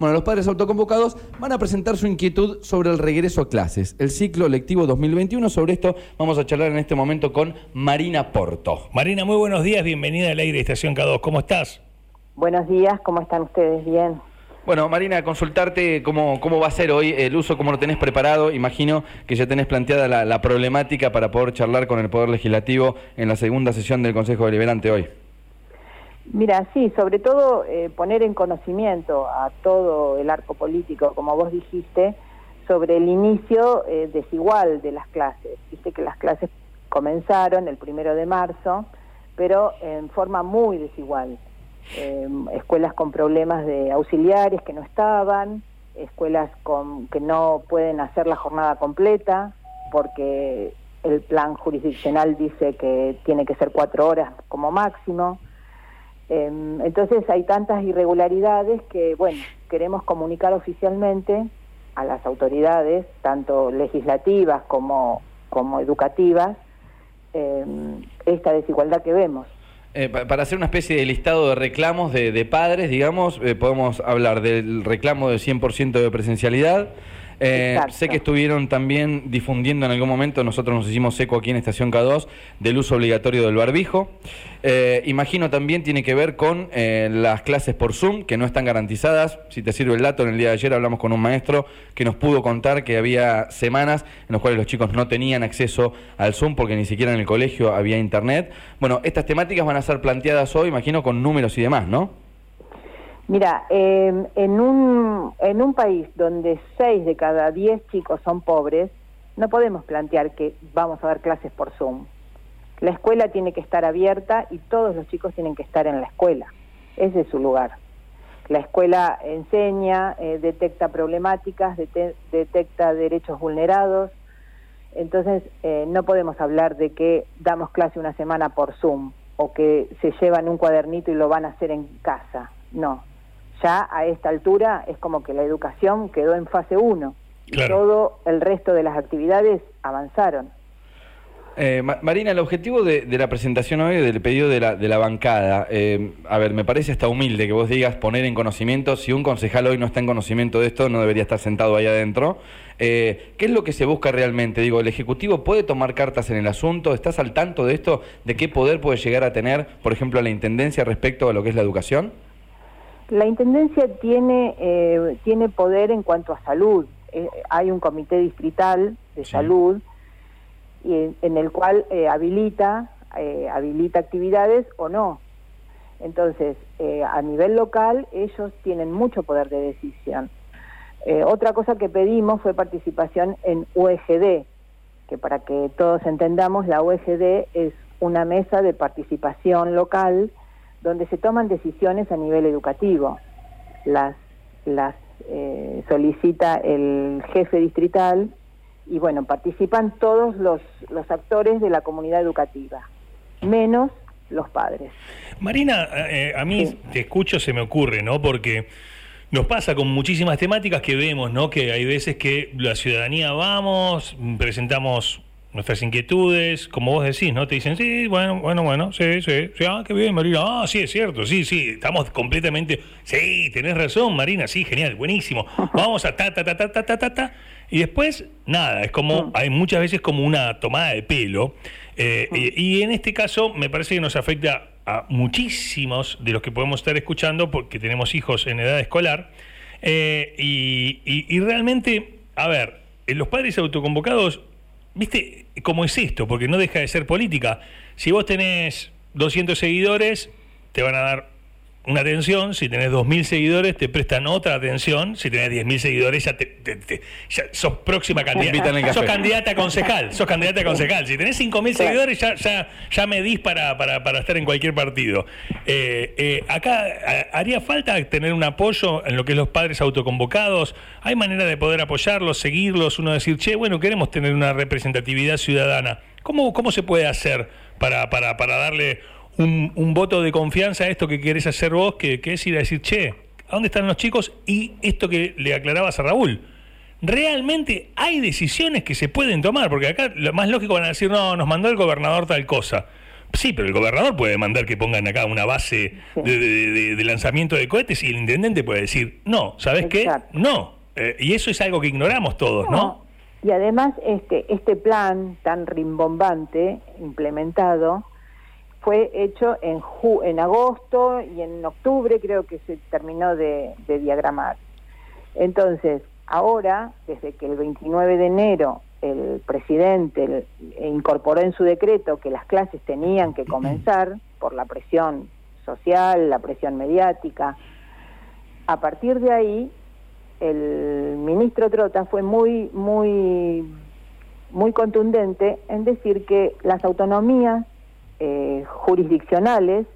Bueno, los padres autoconvocados van a presentar su inquietud sobre el regreso a clases, el ciclo lectivo 2021. Sobre esto vamos a charlar en este momento con Marina Porto. Marina, muy buenos días, bienvenida al aire Estación K2. ¿Cómo estás? Buenos días, ¿cómo están ustedes? Bien. Bueno, Marina, consultarte cómo, cómo va a ser hoy el uso, cómo lo tenés preparado. Imagino que ya tenés planteada la, la problemática para poder charlar con el Poder Legislativo en la segunda sesión del Consejo Deliberante hoy. Mira, sí, sobre todo eh, poner en conocimiento a todo el arco político, como vos dijiste, sobre el inicio eh, desigual de las clases. Viste que las clases comenzaron el primero de marzo, pero en forma muy desigual. Em, escuelas con problemas de auxiliares que no estaban, escuelas que no pueden hacer la jornada completa porque el plan jurisdiccional dice que tiene que ser cuatro horas como máximo entonces hay tantas irregularidades que, bueno, queremos comunicar oficialmente a las autoridades, tanto legislativas como, como educativas, em, esta desigualdad que vemos. Eh, para hacer una especie de listado de reclamos de, padres, digamos, eh, podemos hablar del reclamo del 100% de presencialidad, eh, sé que estuvieron también difundiendo en algún momento, nosotros nos hicimos eco aquí en Estación K2, del uso obligatorio del barbijo. Eh, imagino también tiene que ver con eh, las clases por Zoom, que no están garantizadas. Si te sirve el dato, en el día de ayer hablamos con un maestro que nos pudo contar que había semanas en las cuales los chicos no tenían acceso al Zoom porque ni siquiera en el colegio había internet. Bueno, estas temáticas van a ser planteadas hoy, imagino, con números y demás, ¿no? Mira, em, en, un, en un país donde 6 de cada 10 chicos son pobres, no podemos plantear que vamos a dar clases por Zoom. La escuela tiene que estar abierta y todos los chicos tienen que estar en la escuela. Ese es su lugar. La escuela enseña, eh, detecta problemáticas, detecta derechos vulnerados. Entonces, eh, no podemos hablar de que damos clase una semana por Zoom o que se llevan un cuadernito y lo van a hacer en casa. No, ya a esta altura es como que la educación quedó en fase 1 y todo el resto de las actividades avanzaron. Eh, Marina, el objetivo de, la presentación hoy del pedido de la, de la bancada, eh, a ver, me parece hasta humilde que vos digas poner en conocimiento, si un concejal hoy no está en conocimiento de esto, no debería estar sentado ahí adentro. Eh, ¿Qué es lo que se busca realmente? Digo, ¿el Ejecutivo puede tomar cartas en el asunto? ¿Estás al tanto de esto? ¿De qué poder puede llegar a tener, por ejemplo, la Intendencia respecto a lo que es la educación? La Intendencia tiene, eh, tiene poder en cuanto a salud. Eh, hay un comité distrital de salud y, en el cual eh, habilita, habilita actividades o no. Entonces, a nivel local, ellos tienen mucho poder de decisión. otra cosa que pedimos fue participación en UEGD, que para que todos entendamos, la UEGD es una mesa de participación local donde se toman decisiones a nivel educativo. Las, las eh, solicita el jefe distrital y bueno, participan todos los, los actores de la comunidad educativa, menos los padres. Marina, eh, a mí te escucho, se me ocurre, ¿no? Porque nos pasa con muchísimas temáticas que vemos, ¿no? Que hay veces que la ciudadanía vamos, presentamos nuestras inquietudes, como vos decís, ¿no? Te dicen, sí, bueno, bueno, bueno, sí, sí, sí, ah, qué bien, Marina, ah, sí, es cierto, sí, sí, estamos completamente, sí, tenés razón, Marina, sí, genial, buenísimo, vamos a ta, ta, ta, ta, ta, ta, ta, ta. y después, nada, es como, mm. hay muchas veces como una tomada de pelo, eh, mm. y, en este caso me parece que nos afecta a muchísimos de los que podemos estar escuchando, porque tenemos hijos en edad escolar, eh, y, y realmente, a ver, los padres autoconvocados viste cómo es esto, porque no deja de ser política. Si vos tenés 200 seguidores, te van a dar una atención, si tenés 2.000 seguidores te prestan otra atención, si tenés 10.000 seguidores ya, te, sos próxima candidata, sos candidata a concejal, sos candidata a concejal, si tenés 5.000 seguidores ya, ya, ya medís para, para, para estar en cualquier partido. Eh, eh, acá haría falta tener un apoyo en lo que es los padres autoconvocados, hay manera de poder apoyarlos, seguirlos, uno decir, che, bueno, queremos tener una representatividad ciudadana. ¿Cómo, cómo se puede hacer para, para, para darle un, voto de confianza a esto que querés hacer vos, que, es ir a decir, che, ¿a dónde están los chicos? Y esto que le aclarabas a Raúl, realmente hay decisiones que se pueden tomar, porque acá lo más lógico van a decir, no, nos mandó el gobernador tal cosa. Sí, pero el gobernador puede mandar que pongan acá una base de, lanzamiento de cohetes y el intendente puede decir, no, ¿sabes qué? No. Eh, y eso es algo que ignoramos todos, ¿no? Y además este, este plan tan rimbombante implementado fue hecho en, en agosto y en octubre creo que se terminó de, diagramar. Entonces, ahora, desde que el 29 de enero el presidente incorporó en su decreto que las clases tenían que comenzar por la presión social, la presión mediática. A partir de ahí, el ministro Trota fue muy, muy, muy contundente en decir que las autonomías eh, jurisdiccionales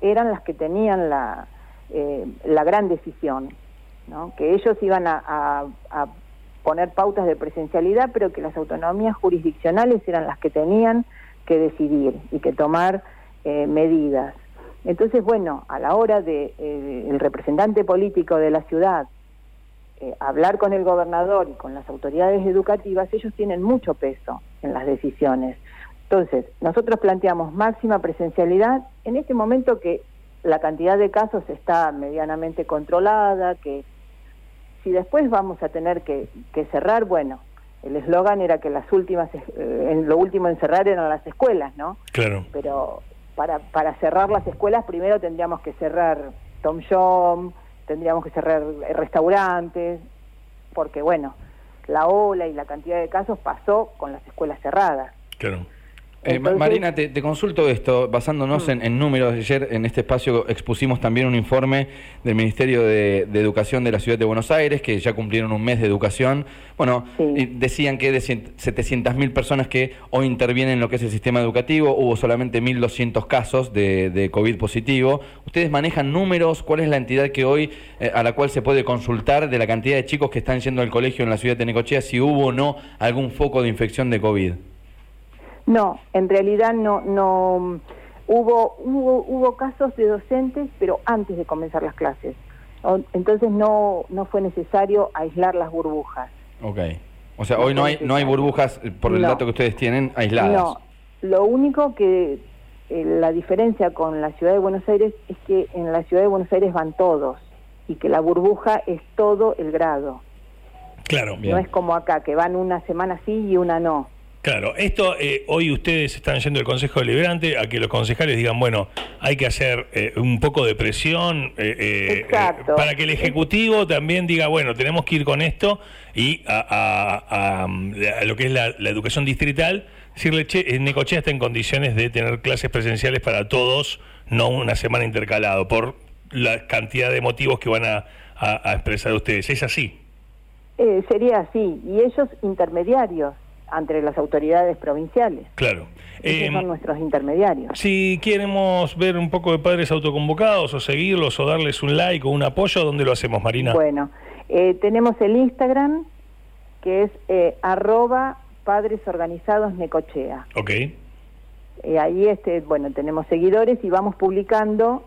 eran las que tenían la, eh, la gran decisión, que ellos iban a poner pautas de presencialidad, pero que las autonomías jurisdiccionales eran las que tenían que decidir y que tomar eh, medidas. Entonces, bueno, a la hora de el representante político de la ciudad hablar con el gobernador y con las autoridades educativas, ellos tienen mucho peso en las decisiones. Entonces, nosotros planteamos máxima presencialidad en este momento que la cantidad de casos está medianamente controlada, que si después vamos a tener que, cerrar, bueno, el eslogan era que las últimas, eh, en lo último en cerrar eran las escuelas, ¿no? Claro. Pero para, para cerrar las escuelas primero tendríamos que cerrar Tom Shom, tendríamos que cerrar restaurantes, porque bueno, la ola y la cantidad de casos pasó con las escuelas cerradas. Claro. Eh, Marina, te, consulto esto, basándonos mm. en, números. Ayer en este espacio expusimos también un informe del Ministerio de, Educación de la Ciudad de Buenos Aires, que ya cumplieron un mes de educación. Bueno, decían que de 700.000 personas que hoy intervienen en lo que es el sistema educativo, hubo solamente 1.200 casos de, COVID positivo. ¿Ustedes manejan números? ¿Cuál es la entidad que hoy, eh, a la cual se puede consultar de la cantidad de chicos que están yendo al colegio en la ciudad de Necochea, si hubo o no algún foco de infección de COVID? No, en realidad no, no hubo, hubo, hubo casos de docentes, pero antes de comenzar las clases. Entonces no, no fue necesario aislar las burbujas. Ok. O sea, hoy no hay, no hay burbujas, eh, por el dato que ustedes tienen, aisladas. No, lo único que eh, la diferencia con la ciudad de Buenos Aires es que en la ciudad de Buenos Aires van todos y que la burbuja es todo el grado. Claro. No es como acá, que van una semana sí y una no. Claro, esto eh, hoy ustedes están yendo al Consejo Deliberante a que los concejales digan, bueno, hay que hacer eh, un poco de presión eh, para que el Ejecutivo también diga, bueno, tenemos que ir con esto y a, lo que es la, educación distrital, decirle, che, Necochea está en condiciones de tener clases presenciales para todos, no una semana intercalado, por la cantidad de motivos que van a, expresar ustedes. ¿Es así? sería así, y ellos intermediarios entre las autoridades provinciales. Claro. Esos son em, nuestros intermediarios. Si queremos ver un poco de padres autoconvocados o seguirlos o darles un like o un apoyo, ¿dónde lo hacemos, Marina? Bueno, eh, tenemos el Instagram, que es eh, arroba padres organizados Necochea. Ok. Eh, ahí este, bueno, tenemos seguidores y vamos publicando,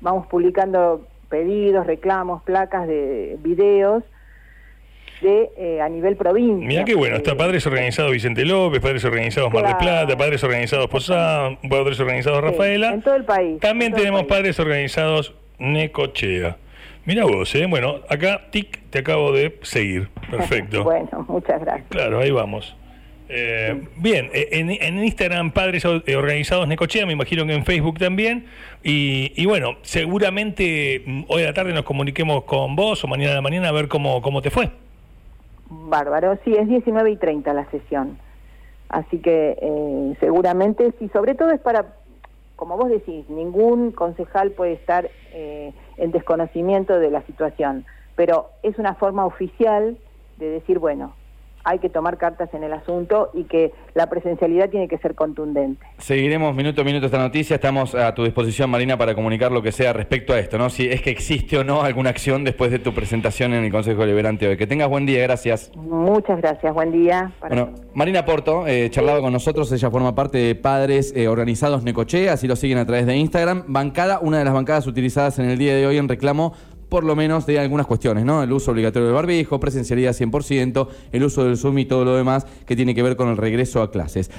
vamos publicando pedidos, reclamos, placas de videos de eh, a nivel provincia. Mira qué bueno, está Padres Organizados Vicente López, Padres Organizados Mar del Plata, Padres Organizados Posada, Padres Organizados Rafaela. en todo el país. También tenemos Padres Organizados Necochea. Mira vos, ¿eh? Bueno, acá, tic, te acabo de seguir. Perfecto. bueno, muchas gracias. Claro, ahí vamos. Eh, bien, eh, en, Instagram Padres Organizados Necochea, me imagino que en Facebook también. Y, y, bueno, seguramente mm, hoy a la tarde nos comuniquemos con vos o mañana a la mañana a ver cómo, cómo te fue. Bárbaro, sí, es 19 y 30 la sesión. Así que eh, seguramente sí, sobre todo es para, como vos decís, ningún concejal puede estar eh, en desconocimiento de la situación, pero es una forma oficial de decir, bueno, hay que tomar cartas en el asunto y que la presencialidad tiene que ser contundente. Seguiremos minuto a minuto esta noticia. Estamos a tu disposición, Marina, para comunicar lo que sea respecto a esto, ¿no? Si es que existe o no alguna acción después de tu presentación en el Consejo Deliberante hoy. Que tengas buen día, gracias. Muchas gracias, buen día. Bueno, Marina Porto, eh, charlaba con nosotros, ella forma parte de Padres eh, Organizados Necochea, así lo siguen a través de Instagram. Bancada, una de las bancadas utilizadas en el día de hoy en reclamo por lo menos de algunas cuestiones, ¿no? El uso obligatorio del barbijo, presencialidad 100%, el uso del Zoom y todo lo demás que tiene que ver con el regreso a clases.